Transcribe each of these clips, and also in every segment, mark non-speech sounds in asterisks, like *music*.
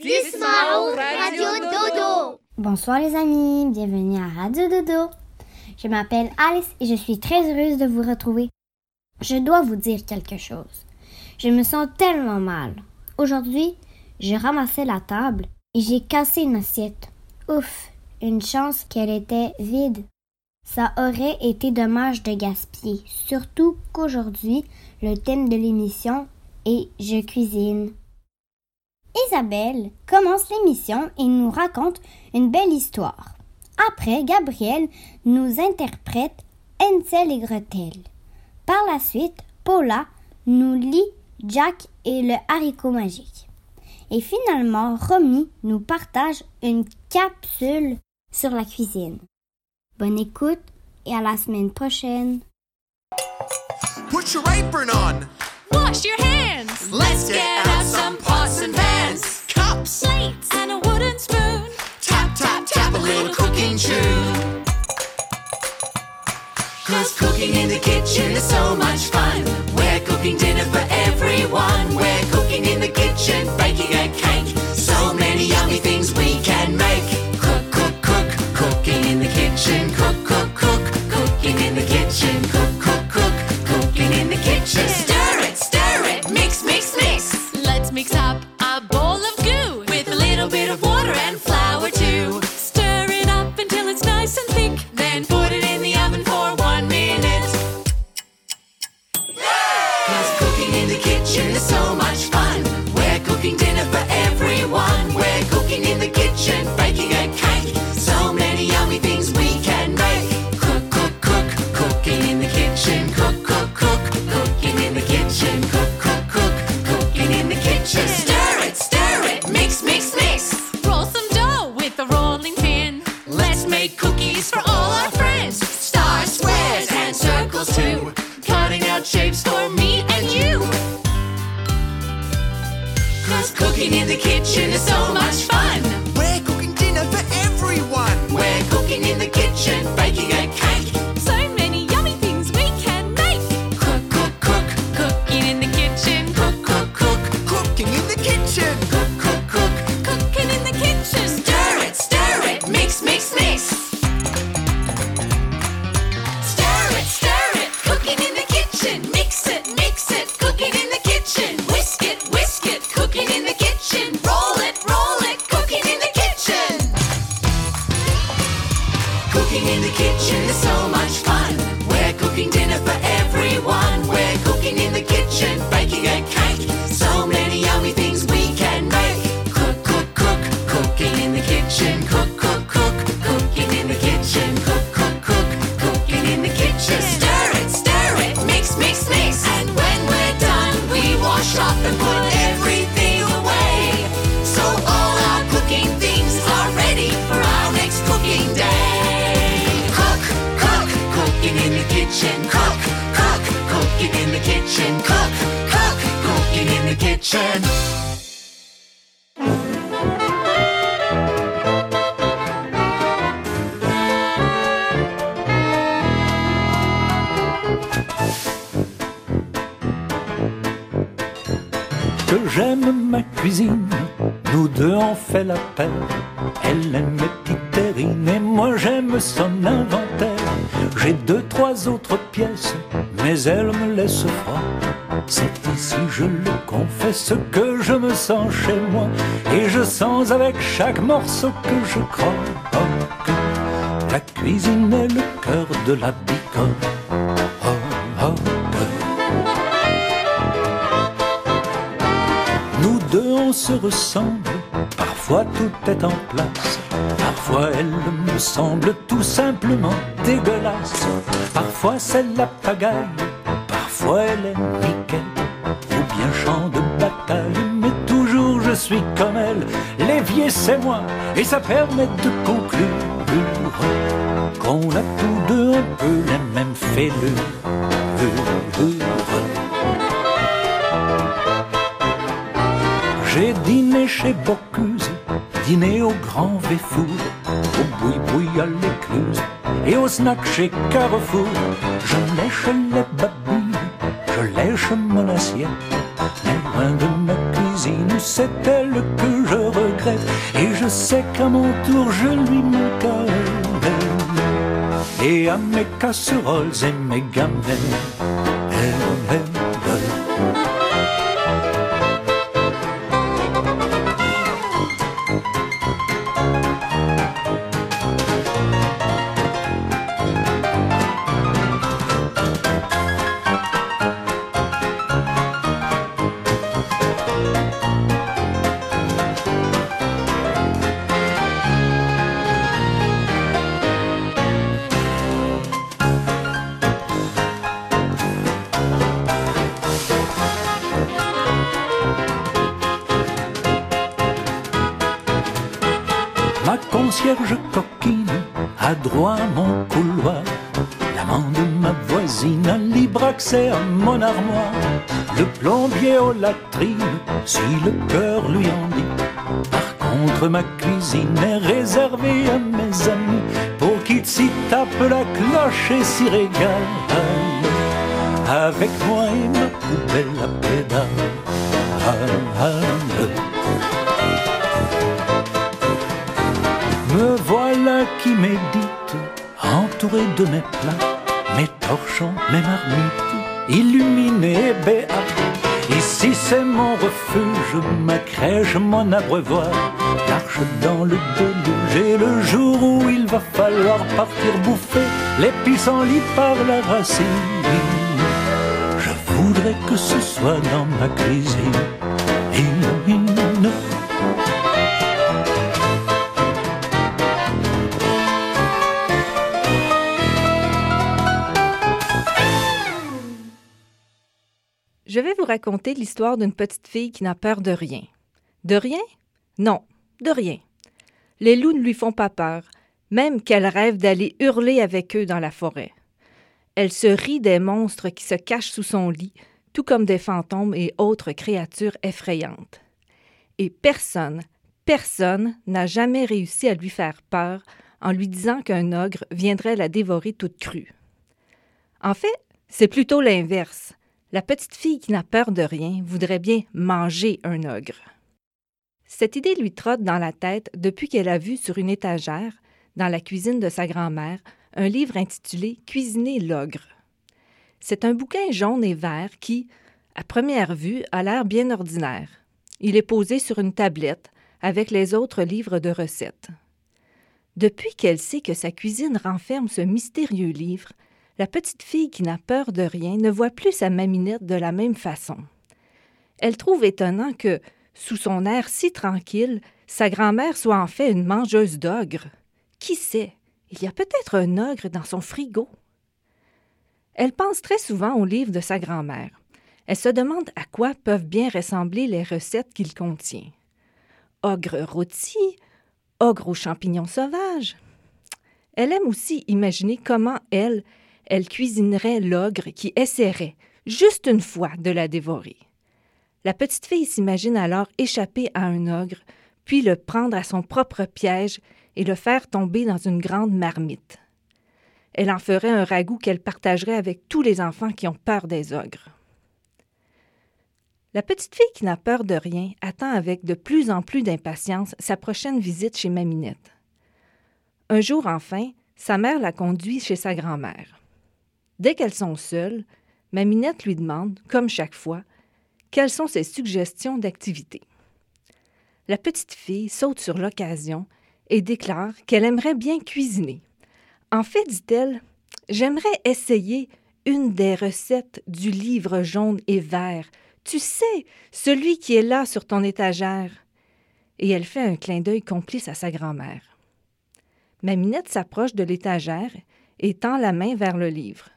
Radio Dodo. Bonsoir les amis, bienvenue à Radio Dodo. Je m'appelle Alice et je suis très heureuse de vous retrouver. Je dois vous dire quelque chose. Je me sens tellement mal. Aujourd'hui, j'ai ramassé la table et j'ai cassé une assiette. Ouf, une chance qu'elle était vide. Ça aurait été dommage de gaspiller, surtout qu'aujourd'hui, le thème de l'émission est Je cuisine. Isabelle commence l'émission et nous raconte une belle histoire. Après, Gabriel nous interprète Hansel et Gretel. Par la suite, Paula nous lit Jack et le haricot magique. Et finalement, Romy nous partage une capsule sur la cuisine. Bonne écoute et à la semaine prochaine. Put your apron on. Wash your hands. Let's get out some pots and pans. Plates and a wooden spoon. Tap, tap, tap a little cooking tune. Cause cooking in the kitchen is so much fun. We're cooking dinner for everyone. We're cooking in the kitchen, baking a cake. Kitchen, baking a cake. So many yummy things we can make. Cook, cook, cook, cooking in the kitchen. Cook, cook, cook, cooking in the kitchen. Cook, cook, cook, cooking in the kitchen. Stir it, stir it, mix, mix, mix. Roll some dough with a rolling pin. Let's make cookies for all our friends. Stars, squares, and circles too. Cutting out shapes for me and you. Cause cooking in the kitchen is so much fun. Avec chaque morceau que je croque. La cuisine est le cœur de la oh. Nous deux, on se ressemble. Parfois tout est en place. Parfois elle me semble tout simplement dégueulasse. Parfois c'est la pagaille. Parfois elle est nickel. Ou bien champ de bataille. Je suis comme elle. L'évier c'est moi. Et ça permet de conclure qu'on a tous deux un peu les mêmes fêlures. J'ai dîné chez Bocuse, dîné au Grand Véfour, au boui-boui à l'écluse et au snack chez Carrefour. Je lèche les babines, je lèche mon assiette, mais loin de ma cuisine, c'est elle que je regrette. Et je sais qu'à mon tour je lui manque à et à mes casseroles et mes gamelles. Accès à mon armoire. Le plombier aux latrines, si le cœur lui en dit. Par contre, ma cuisine est réservée à mes amis pour qu'ils s'y tapent la cloche et s'y régalent. Avec moi et ma poubelle à pédale. Me voilà qui médite, entouré de mes plats, mes torchons, mes marmites, illuminés et béats. Ici c'est mon refuge, ma crèche, mon abreuvoir. L'arche dans le déluge et le jour où il va falloir partir bouffer les pissenlits par la racine. Je voudrais que ce soit dans ma cuisine. Je vais vous raconter l'histoire d'une petite fille qui n'a peur de rien. De rien? Non, de rien. Les loups ne lui font pas peur, même qu'elle rêve d'aller hurler avec eux dans la forêt. Elle se rit des monstres qui se cachent sous son lit, tout comme des fantômes et autres créatures effrayantes. Et personne, personne n'a jamais réussi à lui faire peur en lui disant qu'un ogre viendrait la dévorer toute crue. En fait, c'est plutôt l'inverse. La petite fille qui n'a peur de rien voudrait bien manger un ogre. Cette idée lui trotte dans la tête depuis qu'elle a vu sur une étagère, dans la cuisine de sa grand-mère, un livre intitulé Cuisiner l'ogre. C'est un bouquin jaune et vert qui, à première vue, a l'air bien ordinaire. Il est posé sur une tablette avec les autres livres de recettes. Depuis qu'elle sait que sa cuisine renferme ce mystérieux livre, la petite fille qui n'a peur de rien ne voit plus sa maminette de la même façon. Elle trouve étonnant que, sous son air si tranquille, sa grand-mère soit en fait une mangeuse d'ogres. Qui sait, il y a peut-être un ogre dans son frigo. Elle pense très souvent au livre de sa grand-mère. Elle se demande à quoi peuvent bien ressembler les recettes qu'il contient. Ogre rôti, ogre aux champignons sauvages. Elle aime aussi imaginer comment elle, elle cuisinerait l'ogre qui essaierait, juste une fois, de la dévorer. La petite fille s'imagine alors échapper à un ogre, puis le prendre à son propre piège et le faire tomber dans une grande marmite. Elle en ferait un ragoût qu'elle partagerait avec tous les enfants qui ont peur des ogres. La petite fille qui n'a peur de rien attend avec de plus en plus d'impatience sa prochaine visite chez Maminette. Un jour enfin, sa mère la conduit chez sa grand-mère. Dès qu'elles sont seules, Maminette lui demande, comme chaque fois, quelles sont ses suggestions d'activités. La petite fille saute sur l'occasion et déclare qu'elle aimerait bien cuisiner. En fait, dit-elle, j'aimerais essayer une des recettes du livre jaune et vert. Tu sais, celui qui est là sur ton étagère. Et elle fait un clin d'œil complice à sa grand-mère. Maminette s'approche de l'étagère et tend la main vers le livre.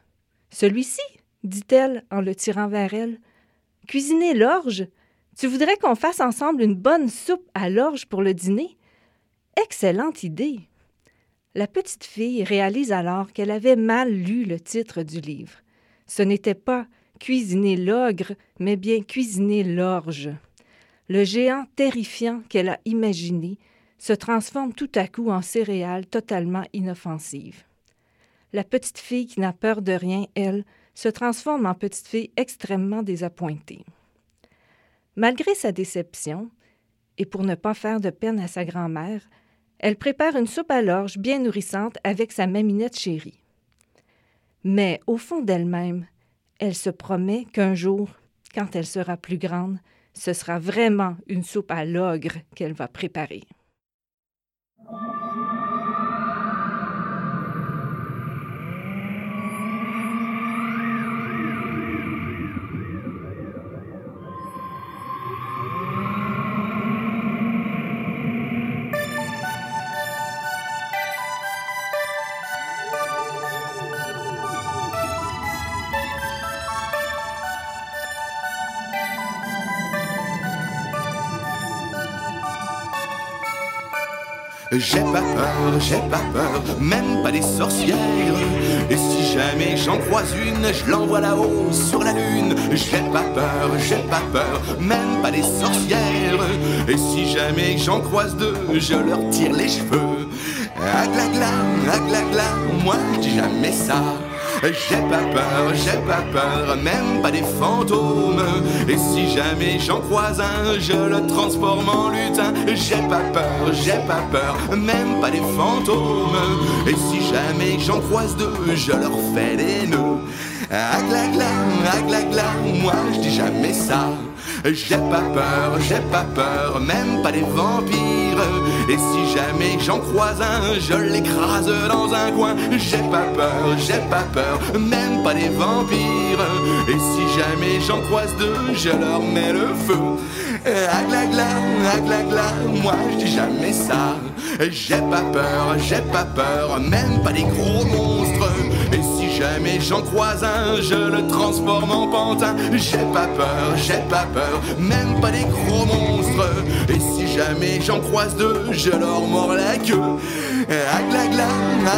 Celui-ci, dit-elle en le tirant vers elle. Cuisiner l'orge? Tu voudrais qu'on fasse ensemble une bonne soupe à l'orge pour le dîner? Excellente idée. La petite fille réalise alors qu'elle avait mal lu le titre du livre. Ce n'était pas cuisiner l'ogre, mais bien cuisiner l'orge. Le géant terrifiant qu'elle a imaginé se transforme tout à coup en céréales totalement inoffensives. La petite fille qui n'a peur de rien, elle, se transforme en petite fille extrêmement désappointée. Malgré sa déception, et pour ne pas faire de peine à sa grand-mère, elle prépare une soupe à l'orge bien nourrissante avec sa maminette chérie. Mais au fond d'elle-même, elle se promet qu'un jour, quand elle sera plus grande, ce sera vraiment une soupe à l'ogre qu'elle va préparer. J'ai pas peur, j'ai pas peur, même pas des sorcières. Et si jamais j'en croise une, je l'envoie là-haut sur la lune. J'ai pas peur, j'ai pas peur, même pas des sorcières. Et si jamais j'en croise deux, je leur tire les cheveux. Aglagla, aglagla, moi je dis jamais ça. J'ai pas peur, j'ai pas peur, même pas des fantômes. Et si jamais j'en croise un, je le transforme en lutin. J'ai pas peur, j'ai pas peur, même pas des fantômes. Et si jamais j'en croise deux, je leur fais des nœuds. Aglagla, aglagla, moi je dis jamais ça. J'ai pas peur, j'ai pas peur, même pas des vampires. Et si jamais j'en croise un, je l'écrase dans un coin. J'ai pas peur, j'ai pas peur, même pas des vampires. Et si jamais j'en croise deux, je leur mets le feu. Aglagla, aglagla, moi je dis jamais ça. J'ai pas peur, j'ai pas peur, même pas des gros monstres. Et si jamais j'en croise un, je le transforme en pantin. J'ai pas peur, j'ai pas peur, même pas des gros monstres. Et si jamais j'en croise deux, je leur mords la queue. Aglagla,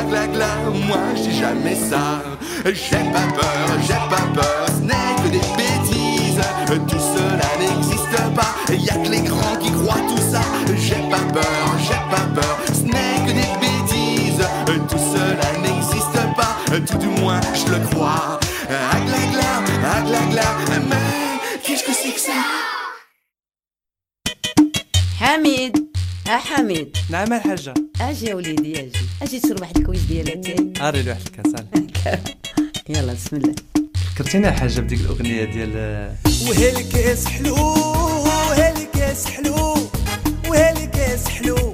aglagla, moi je dis jamais ça. J'ai pas peur, j'ai pas peur, ce n'est que des bêtises. Tout cela n'existe pas, y a que les grands qui croient tout ça. J'ai pas peur, j'ai pas peur, crois. Aglagla, aglagla, mais qu'est-ce que c'est que ça? حميد. آه حميد. نعم الحاجة أجي يا وليدي أجي. أجي تصير واحد الكويس ديالك. أري لي واحد الكاس *laughs* يلا بسم الله. فكرتيني الحاجة بديك الأغنية ديال وهالكاس حلو وهالكاس حلو وهالكاس حلو.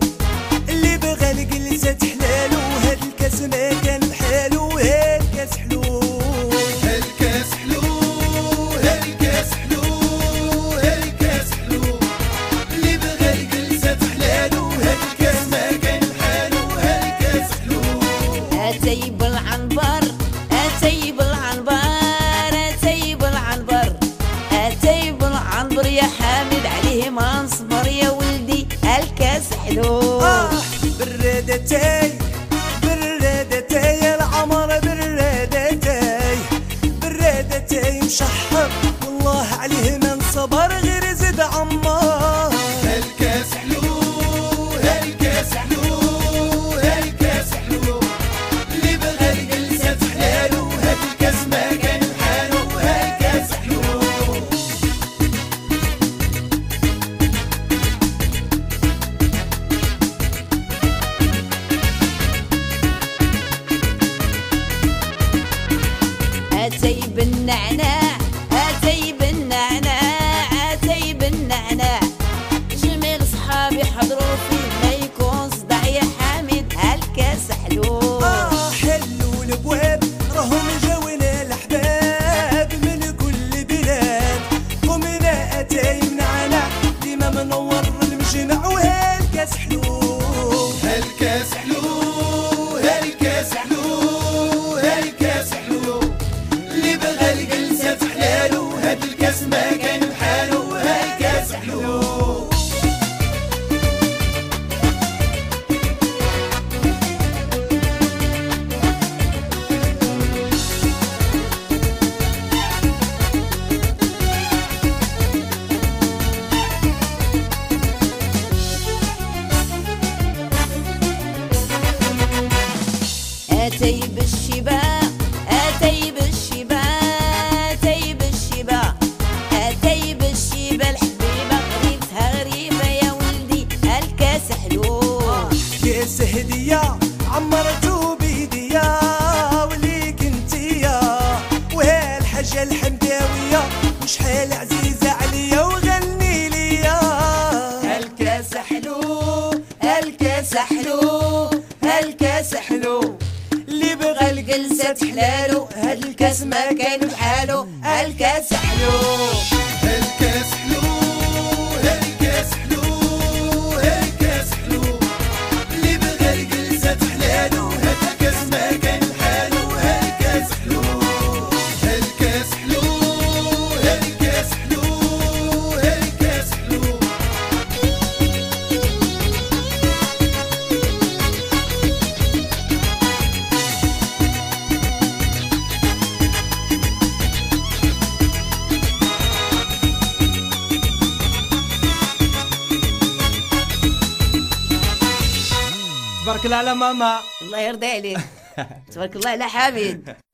تبارك الله. على حميد *laughs*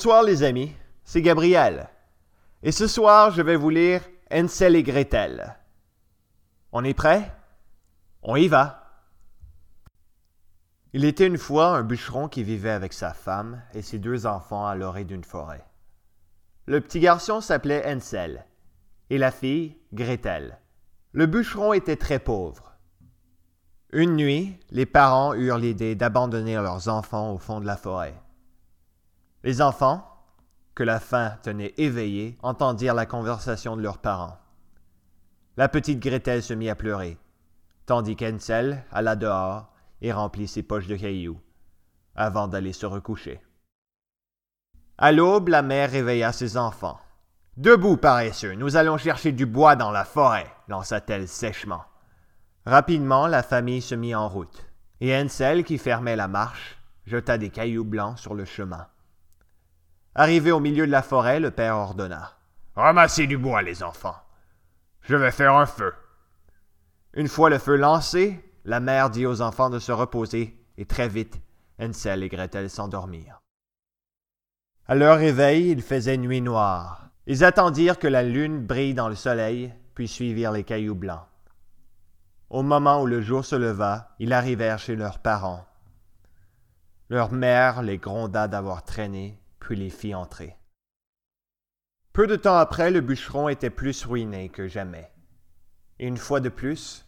Bonsoir les amis, c'est Gabriel. Et ce soir, je vais vous lire Hansel et Gretel. On est prêt On y va. Il était une fois un bûcheron qui vivait avec sa femme et ses deux enfants à l'orée d'une forêt. Le petit garçon s'appelait Hansel et la fille Gretel. Le bûcheron était très pauvre. Une nuit, les parents eurent l'idée d'abandonner leurs enfants au fond de la forêt. Les enfants, que la faim tenait éveillés, entendirent la conversation de leurs parents. La petite Gretel se mit à pleurer, tandis qu'Hansel alla dehors et remplit ses poches de cailloux, avant d'aller se recoucher. À l'aube, la mère réveilla ses enfants. Debout, paresseux, nous allons chercher du bois dans la forêt, lança-t-elle sèchement. Rapidement, la famille se mit en route, et Hansel, qui fermait la marche, jeta des cailloux blancs sur le chemin. Arrivé au milieu de la forêt, le père ordonna. Ramassez du bois, les enfants. Je vais faire un feu. Une fois le feu lancé, la mère dit aux enfants de se reposer, et très vite, Hansel et Gretel s'endormirent. À leur réveil, il faisait nuit noire. Ils attendirent que la lune brille dans le soleil, puis suivirent les cailloux blancs. Au moment où le jour se leva, ils arrivèrent chez leurs parents. Leur mère les gronda d'avoir traîné, puis les fit entrer. Peu de temps après, le bûcheron était plus ruiné que jamais. Et une fois de plus,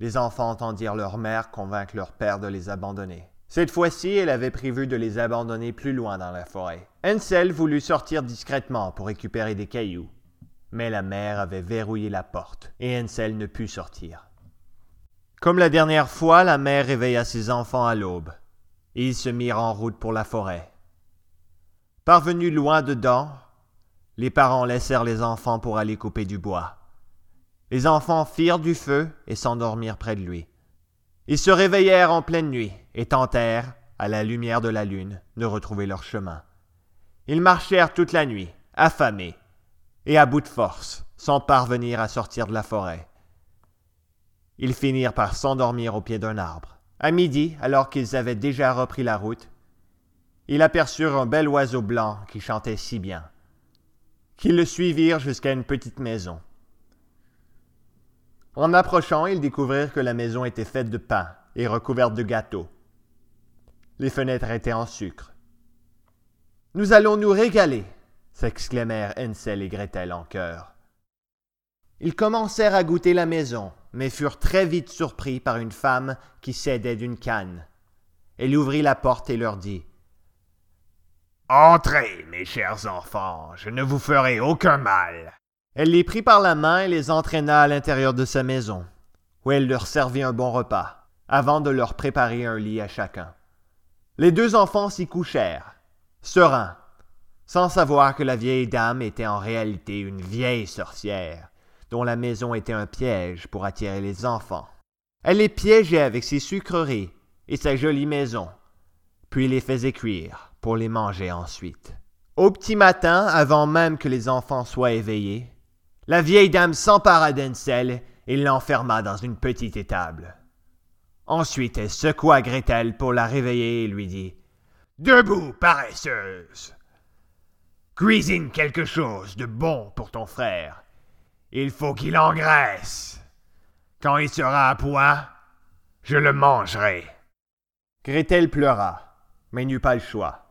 les enfants entendirent leur mère convaincre leur père de les abandonner. Cette fois-ci, elle avait prévu de les abandonner plus loin dans la forêt. Ansel voulut sortir discrètement pour récupérer des cailloux, mais la mère avait verrouillé la porte et Ansel ne put sortir. Comme la dernière fois, la mère réveilla ses enfants à l'aube ils se mirent en route pour la forêt. Parvenus loin dedans, les parents laissèrent les enfants pour aller couper du bois. Les enfants firent du feu et s'endormirent près de lui. Ils se réveillèrent en pleine nuit et tentèrent, à la lumière de la lune, de retrouver leur chemin. Ils marchèrent toute la nuit, affamés et à bout de force, sans parvenir à sortir de la forêt. Ils finirent par s'endormir au pied d'un arbre. À midi, alors qu'ils avaient déjà repris la route, ils aperçurent un bel oiseau blanc qui chantait si bien, qu'ils le suivirent jusqu'à une petite maison. En approchant, ils découvrirent que la maison était faite de pain et recouverte de gâteaux. Les fenêtres étaient en sucre. Nous allons nous régaler, s'exclamèrent Hansel et Gretel en chœur. Ils commencèrent à goûter la maison, mais furent très vite surpris par une femme qui s'aidait d'une canne. Elle ouvrit la porte et leur dit Entrez, mes chers enfants, je ne vous ferai aucun mal. Elle les prit par la main et les entraîna à l'intérieur de sa maison, où elle leur servit un bon repas, avant de leur préparer un lit à chacun. Les deux enfants s'y couchèrent, sereins, sans savoir que la vieille dame était en réalité une vieille sorcière, dont la maison était un piège pour attirer les enfants. Elle les piégeait avec ses sucreries et sa jolie maison, puis les faisait cuire pour les manger ensuite. Au petit matin, avant même que les enfants soient éveillés, la vieille dame s'empara d'Ansel et l'enferma dans une petite étable. Ensuite, elle secoua Gretel pour la réveiller et lui dit Debout, paresseuse. Cuisine quelque chose de bon pour ton frère. Il faut qu'il engraisse. Quand il sera à point, je le mangerai. Gretel pleura, mais n'eut pas le choix,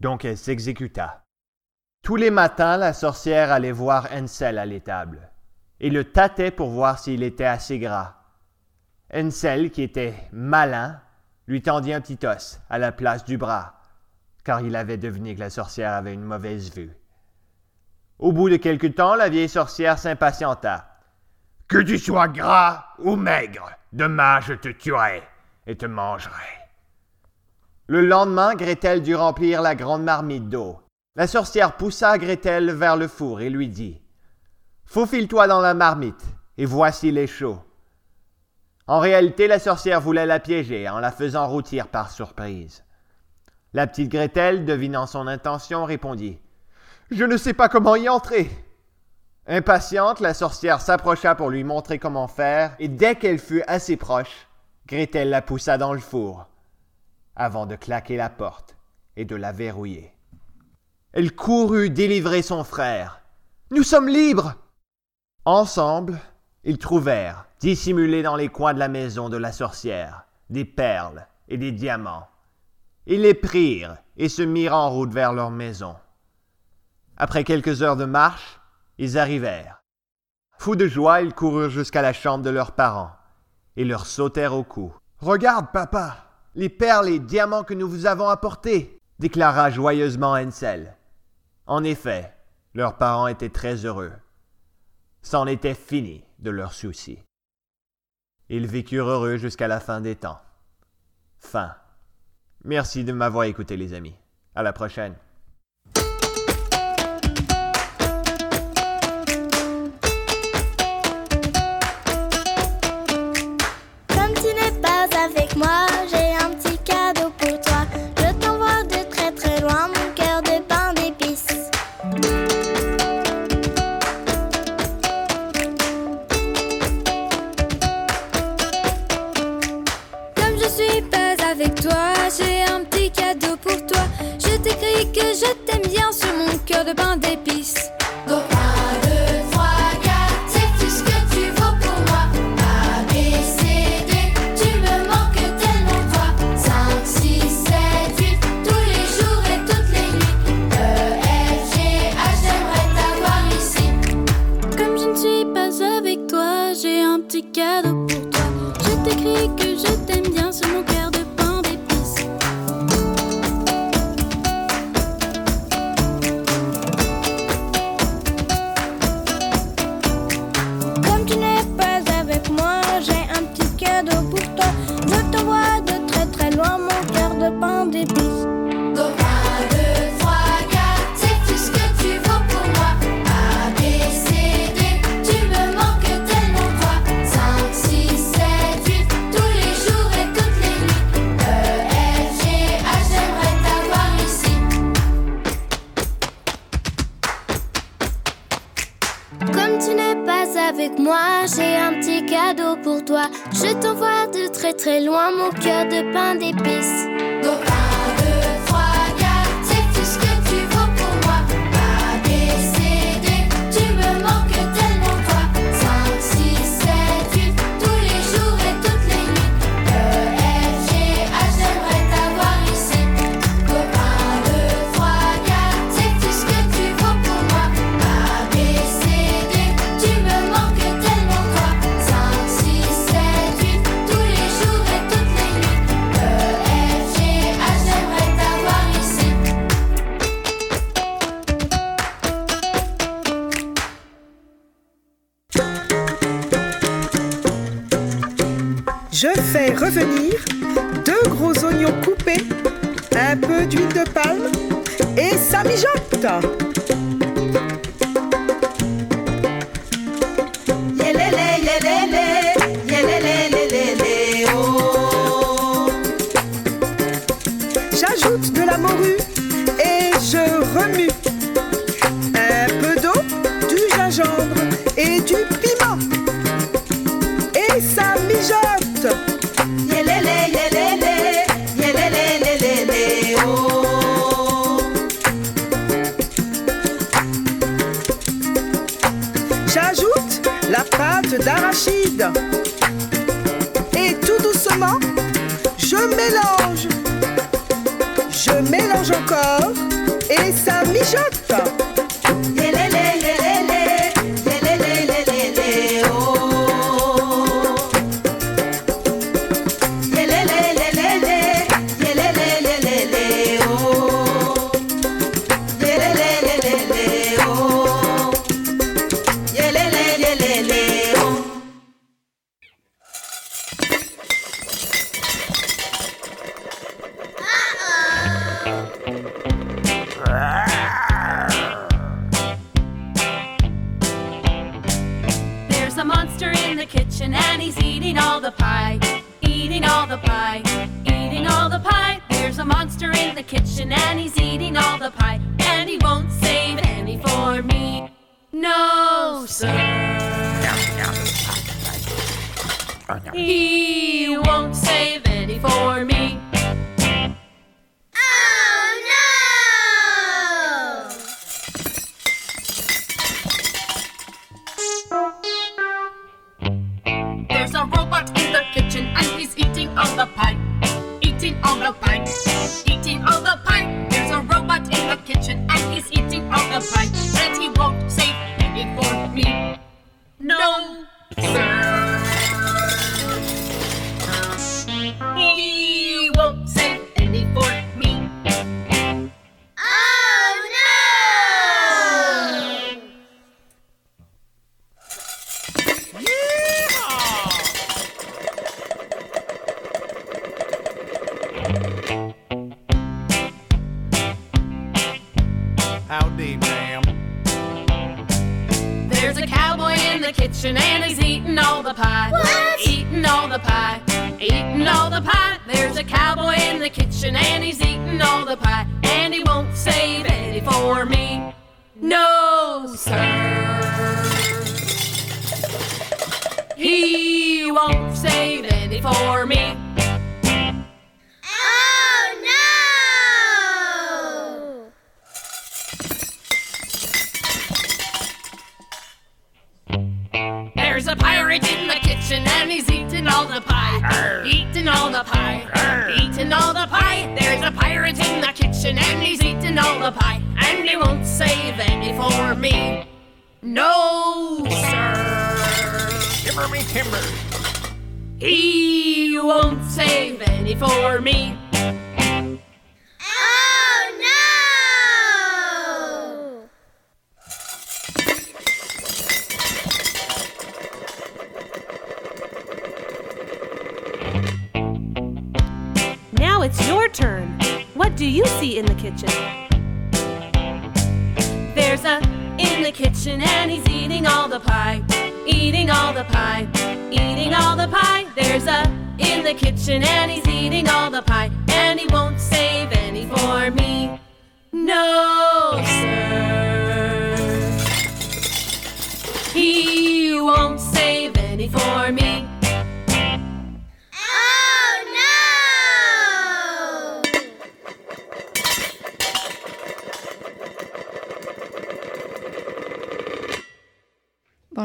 donc elle s'exécuta. Tous les matins, la sorcière allait voir Hansel à l'étable et le tâtait pour voir s'il était assez gras. Hansel, qui était malin, lui tendit un petit os à la place du bras, car il avait deviné que la sorcière avait une mauvaise vue. Au bout de quelque temps, la vieille sorcière s'impatienta. Que tu sois gras ou maigre, demain je te tuerai et te mangerai. Le lendemain, Gretel dut remplir la grande marmite d'eau. La sorcière poussa Gretel vers le four et lui dit Faufile-toi dans la marmite, et voici les chaud. En réalité, la sorcière voulait la piéger en la faisant rôtir par surprise. La petite Gretel, devinant son intention, répondit Je ne sais pas comment y entrer. Impatiente, la sorcière s'approcha pour lui montrer comment faire, et dès qu'elle fut assez proche, Gretel la poussa dans le four, avant de claquer la porte et de la verrouiller. Elle courut délivrer son frère. Nous sommes libres. Ensemble, ils trouvèrent, dissimulés dans les coins de la maison de la sorcière, des perles et des diamants. Ils les prirent et se mirent en route vers leur maison. Après quelques heures de marche, ils arrivèrent. Fous de joie, ils coururent jusqu'à la chambre de leurs parents et leur sautèrent au cou. Regarde, papa, les perles et diamants que nous vous avons apportés, déclara joyeusement Hansel. En effet, leurs parents étaient très heureux. C'en était fini de leurs soucis. Ils vécurent heureux jusqu'à la fin des temps. Fin. Merci de m'avoir écouté, les amis. À la prochaine. Comme tu n'es pas avec moi, Je t'envoie de très très loin mon cœur de pain d'épices. deux gros oignons coupés, un peu d'huile de palme et ça mijote. da Rachida.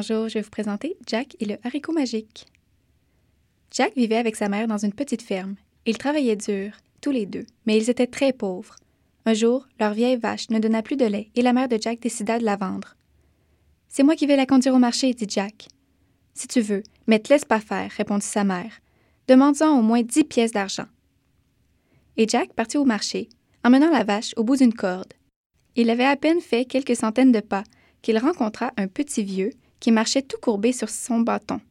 Bonjour, je vais vous présenter Jack et le haricot magique. Jack vivait avec sa mère dans une petite ferme. Ils travaillaient dur, tous les deux, mais ils étaient très pauvres. Un jour, leur vieille vache ne donna plus de lait et la mère de Jack décida de la vendre. C'est moi qui vais la conduire au marché, dit Jack. Si tu veux, mais te laisse pas faire, répondit sa mère. Demande-en au moins dix pièces d'argent. Et Jack partit au marché, emmenant la vache au bout d'une corde. Il avait à peine fait quelques centaines de pas qu'il rencontra un petit vieux qui marchait tout courbé sur son bâton.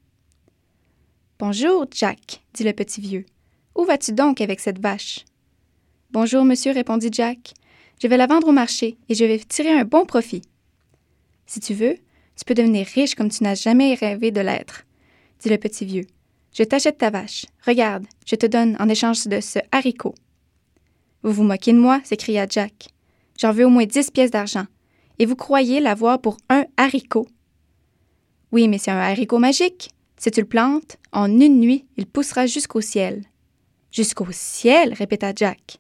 Bonjour, Jack, dit le petit vieux. Où vas-tu donc avec cette vache? Bonjour, monsieur, répondit Jack. Je vais la vendre au marché et je vais tirer un bon profit. Si tu veux, tu peux devenir riche comme tu n'as jamais rêvé de l'être, dit le petit vieux. Je t'achète ta vache. Regarde, je te donne en échange de ce haricot. Vous vous moquez de moi, s'écria Jack. J'en veux au moins dix pièces d'argent. Et vous croyez l'avoir pour un haricot? Oui, mais c'est un haricot magique. Si tu le plantes, en une nuit, il poussera jusqu'au ciel. Jusqu'au ciel, répéta Jack.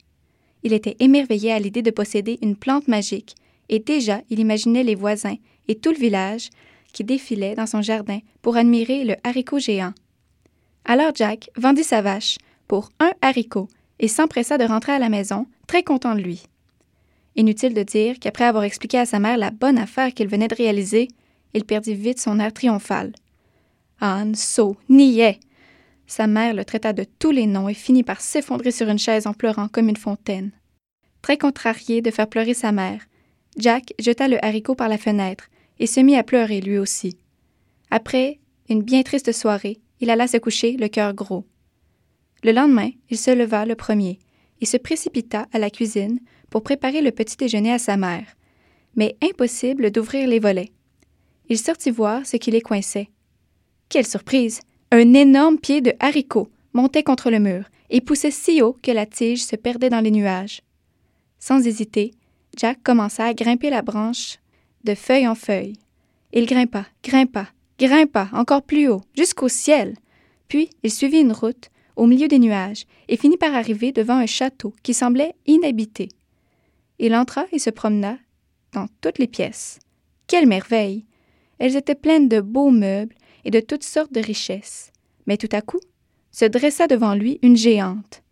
Il était émerveillé à l'idée de posséder une plante magique, et déjà il imaginait les voisins et tout le village qui défilaient dans son jardin pour admirer le haricot géant. Alors Jack vendit sa vache pour un haricot et s'empressa de rentrer à la maison, très content de lui. Inutile de dire qu'après avoir expliqué à sa mère la bonne affaire qu'il venait de réaliser, il perdit vite son air triomphal. Âne, sot, niais! Sa mère le traita de tous les noms et finit par s'effondrer sur une chaise en pleurant comme une fontaine. Très contrarié de faire pleurer sa mère, Jack jeta le haricot par la fenêtre et se mit à pleurer lui aussi. Après une bien triste soirée, il alla se coucher, le cœur gros. Le lendemain, il se leva le premier et se précipita à la cuisine pour préparer le petit déjeuner à sa mère. Mais impossible d'ouvrir les volets. Il sortit voir ce qui les coinçait. Quelle surprise! Un énorme pied de haricot montait contre le mur et poussait si haut que la tige se perdait dans les nuages. Sans hésiter, Jack commença à grimper la branche de feuille en feuille. Il grimpa, grimpa, grimpa encore plus haut, jusqu'au ciel. Puis il suivit une route au milieu des nuages et finit par arriver devant un château qui semblait inhabité. Il entra et se promena dans toutes les pièces. Quelle merveille! Elles étaient pleines de beaux meubles et de toutes sortes de richesses. Mais tout à coup, se dressa devant lui une géante.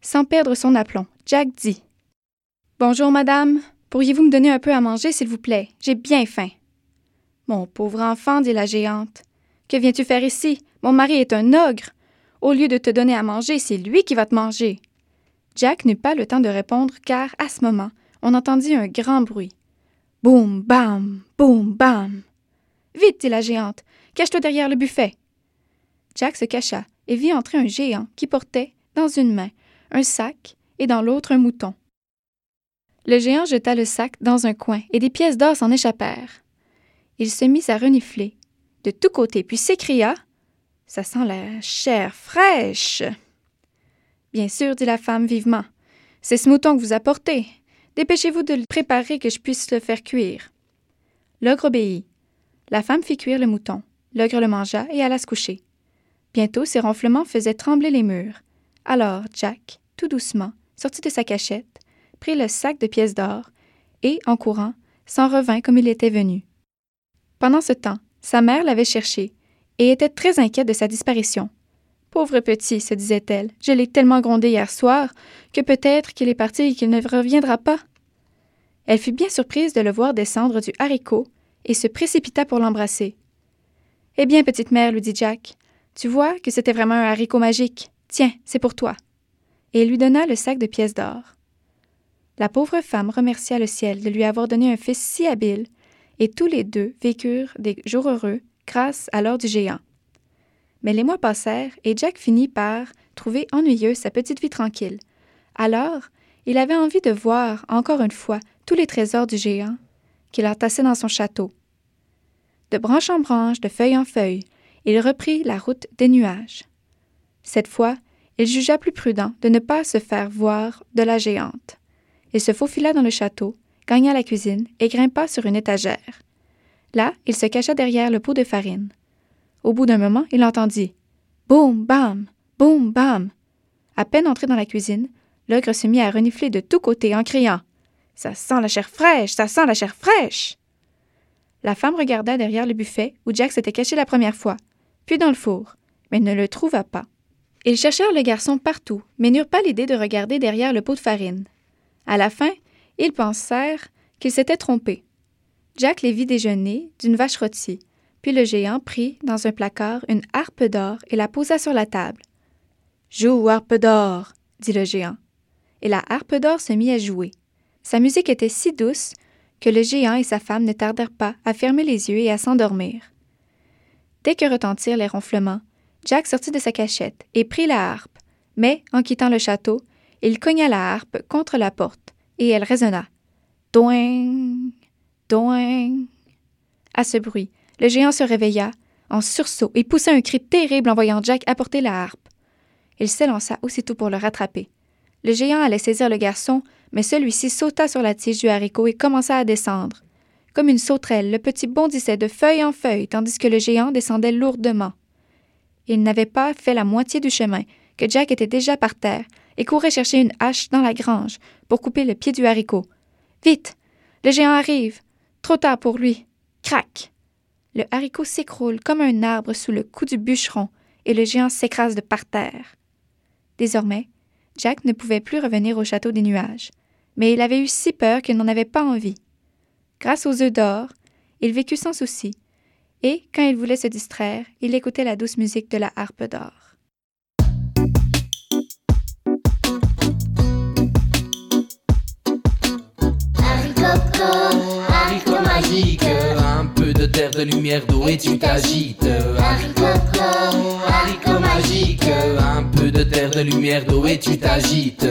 Sans perdre son aplomb, Jack dit Bonjour, madame. Pourriez-vous me donner un peu à manger, s'il vous plaît? J'ai bien faim. Mon pauvre enfant, dit la géante. Que viens-tu faire ici? Mon mari est un ogre. Au lieu de te donner à manger, c'est lui qui va te manger. Jack n'eut pas le temps de répondre car, à ce moment, on entendit un grand bruit. Boum, bam, boum, bam. Vite, dit la géante, cache-toi derrière le buffet. Jack se cacha et vit entrer un géant qui portait, dans une main, un sac et dans l'autre un mouton. Le géant jeta le sac dans un coin et des pièces d'or s'en échappèrent. Il se mit à renifler de tous côtés, puis s'écria Ça sent la chair fraîche. Bien sûr, dit la femme vivement. C'est ce mouton que vous apportez. Dépêchez-vous de le préparer que je puisse le faire cuire. L'ogre obéit. La femme fit cuire le mouton. L'ogre le mangea et alla se coucher. Bientôt, ses ronflements faisaient trembler les murs. Alors Jack, tout doucement, sortit de sa cachette, prit le sac de pièces d'or et, en courant, s'en revint comme il était venu. Pendant ce temps, sa mère l'avait cherché et était très inquiète de sa disparition. Pauvre petit, se disait-elle, je l'ai tellement grondé hier soir que peut-être qu'il est parti et qu'il ne reviendra pas. Elle fut bien surprise de le voir descendre du haricot et se précipita pour l'embrasser. Eh bien, petite mère, lui dit Jack, tu vois que c'était vraiment un haricot magique. Tiens, c'est pour toi. Et il lui donna le sac de pièces d'or. La pauvre femme remercia le ciel de lui avoir donné un fils si habile, et tous les deux vécurent des jours heureux grâce à l'or du géant. Mais les mois passèrent et Jack finit par trouver ennuyeuse sa petite vie tranquille, Alors, il avait envie de voir, encore une fois, tous les trésors du géant qu'il entassait dans son château. De branche en branche, de feuille en feuille, il reprit la route des nuages. Cette fois, il jugea plus prudent de ne pas se faire voir de la géante. Il se faufila dans le château, gagna la cuisine et grimpa sur une étagère. Là, il se cacha derrière le pot de farine. Au bout d'un moment, il entendit Boum, bam, boum, bam. À peine entré dans la cuisine, l'ogre se mit à renifler de tous côtés en criant Ça sent la chair fraîche, ça sent la chair fraîche. La femme regarda derrière le buffet où Jack s'était caché la première fois, puis dans le four, mais ne le trouva pas. Ils cherchèrent le garçon partout, mais n'eurent pas l'idée de regarder derrière le pot de farine. À la fin, ils pensèrent qu'ils s'étaient trompés. Jack les vit déjeuner d'une vache rôtie, puis le géant prit dans un placard une harpe d'or et la posa sur la table. Joue, harpe d'or, dit le géant. Et la harpe d'or se mit à jouer. Sa musique était si douce que le géant et sa femme ne tardèrent pas à fermer les yeux et à s'endormir. Dès que retentirent les ronflements, Jack sortit de sa cachette et prit la harpe, mais, en quittant le château, il cogna la harpe contre la porte, et elle résonna. Doing, doing. À ce bruit, le géant se réveilla, en sursaut, et poussa un cri terrible en voyant Jack apporter la harpe. Il s'élança aussitôt pour le rattraper. Le géant allait saisir le garçon, mais celui-ci sauta sur la tige du haricot et commença à descendre. Comme une sauterelle, le petit bondissait de feuille en feuille, tandis que le géant descendait lourdement. Il n'avait pas fait la moitié du chemin que Jack était déjà par terre et courait chercher une hache dans la grange pour couper le pied du haricot. Vite! Le géant arrive! Trop tard pour lui! Crac! Le haricot s'écroule comme un arbre sous le coup du bûcheron et le géant s'écrase de par terre. Désormais, Jack ne pouvait plus revenir au château des nuages, mais il avait eu si peur qu'il n'en avait pas envie. Grâce aux œufs d'or, il vécut sans souci, et, quand il voulait se distraire, il écoutait la douce musique de la harpe d'or. Haricot magique, un peu de terre, de lumière, d'eau et tu t'agites. Haricot, haricot magique, un peu de terre, de lumière, d'eau et tu t'agites.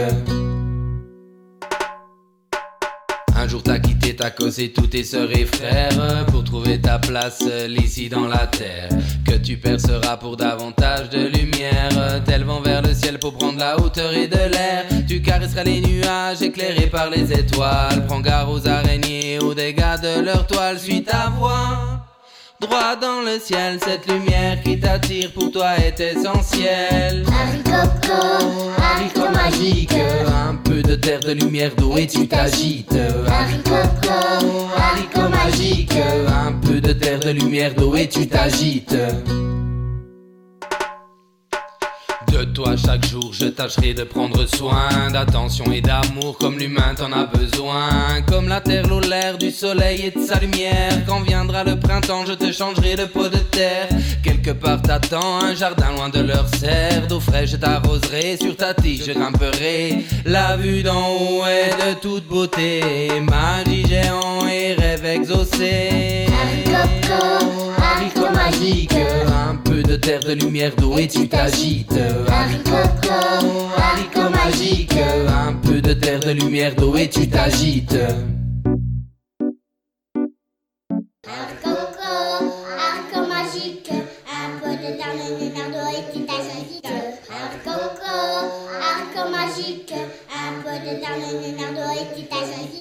Jour t'as quitté ta cause et tous tes sœurs et frères pour trouver ta place seul ici dans la terre. Que tu perceras pour davantage de lumière, tel vent vers le ciel pour prendre la hauteur et de l'air. Tu caresseras les nuages éclairés par les étoiles. Prends garde aux araignées, aux dégâts de leur toile. Suis ta voix. Droit dans le ciel, cette lumière qui t'attire pour toi est essentielle. Haricot, haricot magique, un peu de terre, de lumière, d'eau et tu t'agites. Haricot, haricot magique, un peu de terre, de lumière, d'eau et tu t'agites. Toi chaque jour je tâcherai de prendre soin D'attention et d'amour comme l'humain t'en a besoin. Comme la terre, l'eau, l'air, du soleil et de sa lumière Quand viendra le printemps je te changerai de peau de terre. Quelque part t'attends un jardin loin de leur serre D'eau fraîche je t'arroserai, sur ta tige je grimperai La vue d'en haut est de toute beauté. Magie géant et rêve exaucé. Haricot magique, un peu de terre, de lumière, d'eau et tu t'agites. Haricot, haricot magique, un peu de terre, de lumière, d'eau et tu t'agites. Magique, un peu de terre, de lumière, d'eau et tu t'agites.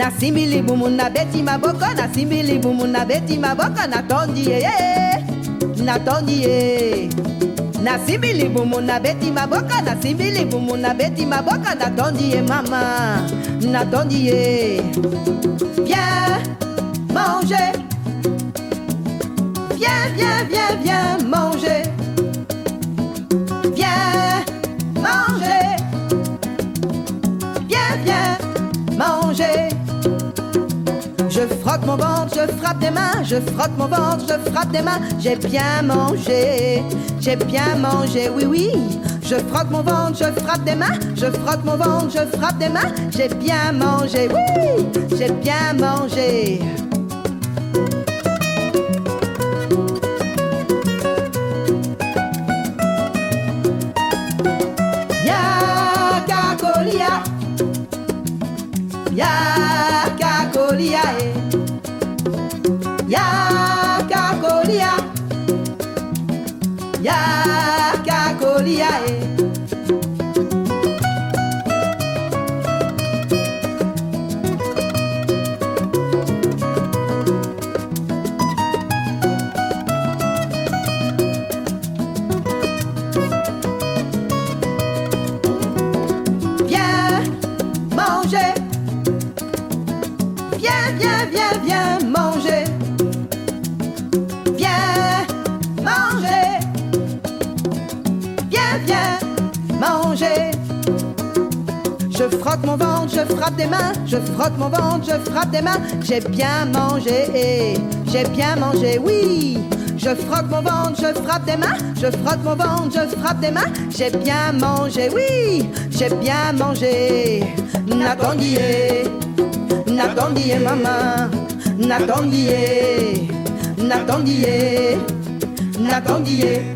Nasimbili bumu na beti maboko Nasimbili bumu na beti maboko Natondi eh, eh. Natondi eh. Nasimbili bumu na Nasimbili bumu na beti maboka Natondi eh mama Natondi eh. Viens manger Viens, viens, viens, viens manger frotte mon ventre, je frappe des mains, je frotte mon ventre, je frappe des mains. J'ai bien mangé, j'ai bien mangé, oui, oui. Je frotte mon ventre, je frappe des mains, je frotte mon ventre, je frappe des mains. J'ai bien mangé, oui, j'ai bien mangé. e aí je frotte mon ventre, je frappe des mains. J'ai bien mangé, j'ai bien mangé, oui. Je frotte mon ventre, je frappe des mains, je frotte mon ventre, je frappe des mains. J'ai bien mangé, oui, j'ai bien mangé. N'attendiez, n'attendiez maman, n'attendiez, n'attendiez, n'attendiez.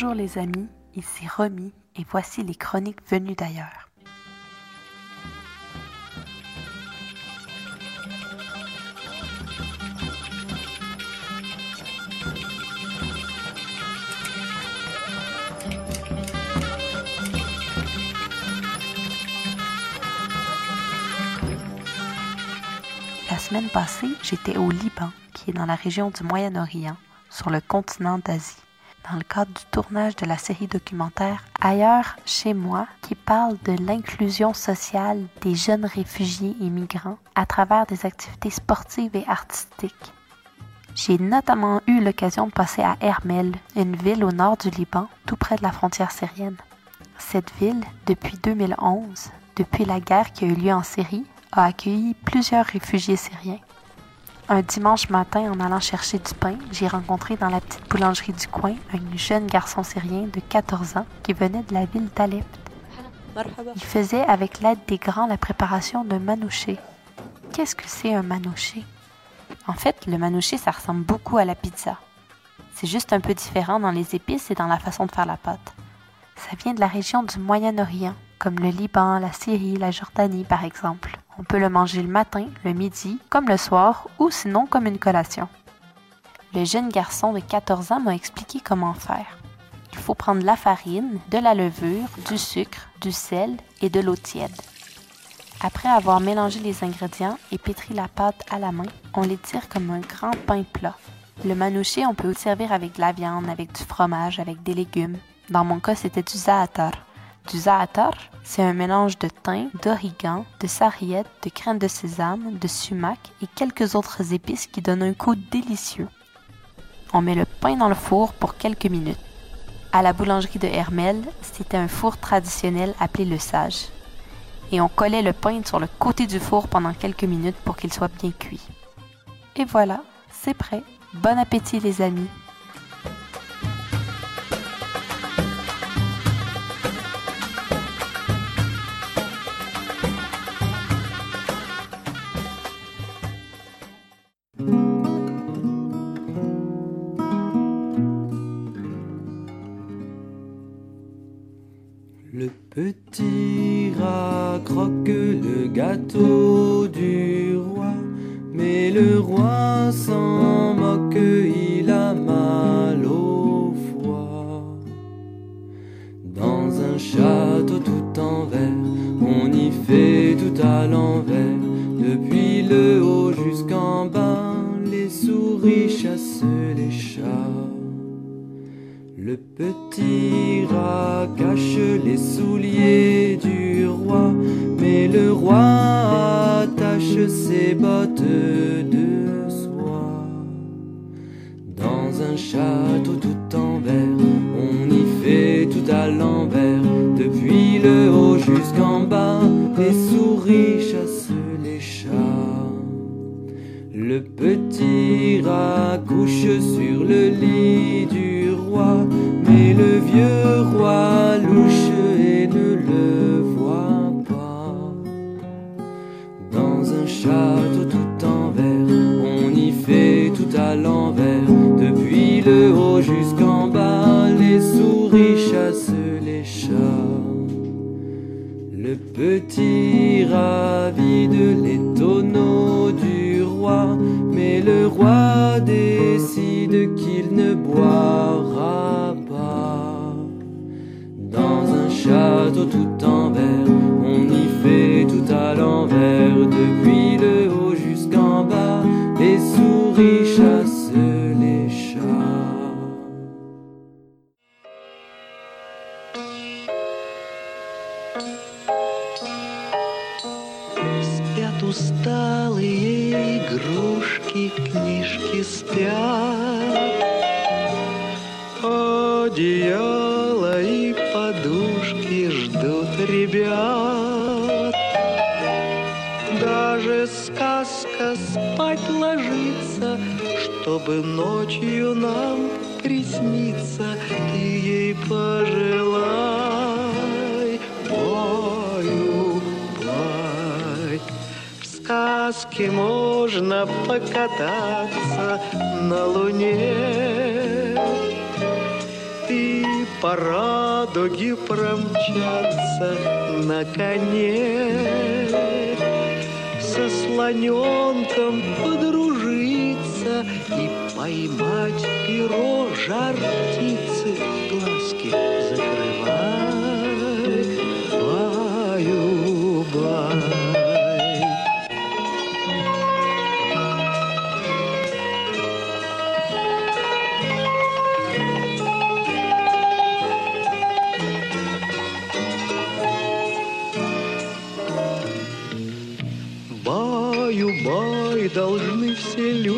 Bonjour les amis, il s'est remis et voici les chroniques venues d'ailleurs. La semaine passée, j'étais au Liban, qui est dans la région du Moyen-Orient, sur le continent d'Asie dans le cadre du tournage de la série documentaire Ailleurs chez moi qui parle de l'inclusion sociale des jeunes réfugiés et migrants à travers des activités sportives et artistiques. J'ai notamment eu l'occasion de passer à Hermel, une ville au nord du Liban, tout près de la frontière syrienne. Cette ville, depuis 2011, depuis la guerre qui a eu lieu en Syrie, a accueilli plusieurs réfugiés syriens un dimanche matin, en allant chercher du pain, j'ai rencontré dans la petite boulangerie du coin un jeune garçon syrien de 14 ans qui venait de la ville d'Alep. Il faisait avec l'aide des grands la préparation d'un manouché. Qu'est-ce que c'est un manouché? En fait, le manouché, ça ressemble beaucoup à la pizza. C'est juste un peu différent dans les épices et dans la façon de faire la pâte. Ça vient de la région du Moyen-Orient, comme le Liban, la Syrie, la Jordanie par exemple. On peut le manger le matin, le midi, comme le soir ou sinon comme une collation. Le jeune garçon de 14 ans m'a expliqué comment faire. Il faut prendre la farine, de la levure, du sucre, du sel et de l'eau tiède. Après avoir mélangé les ingrédients et pétri la pâte à la main, on les tire comme un grand pain plat. Le manouché, on peut le servir avec de la viande, avec du fromage, avec des légumes. Dans mon cas, c'était du za'atar. Du za'atar, c'est un mélange de thym, d'origan, de sarriette, de crème de sésame, de sumac et quelques autres épices qui donnent un goût délicieux. On met le pain dans le four pour quelques minutes. À la boulangerie de Hermel, c'était un four traditionnel appelé le sage. Et on collait le pain sur le côté du four pendant quelques minutes pour qu'il soit bien cuit. Et voilà, c'est prêt. Bon appétit les amis. Château tout en verre, on y fait tout à l'envers, depuis le haut jusqu'en bas, les souris chassent les chats. Le petit чтобы ночью нам присниться. Ты ей пожелай, баю, бай. В сказке можно покататься на луне и по радуге промчаться на коне. Со слоненком подружиться и поймать перо жар птицы, глазки закрывай, баю-бай. Баю-бай должны все люди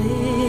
te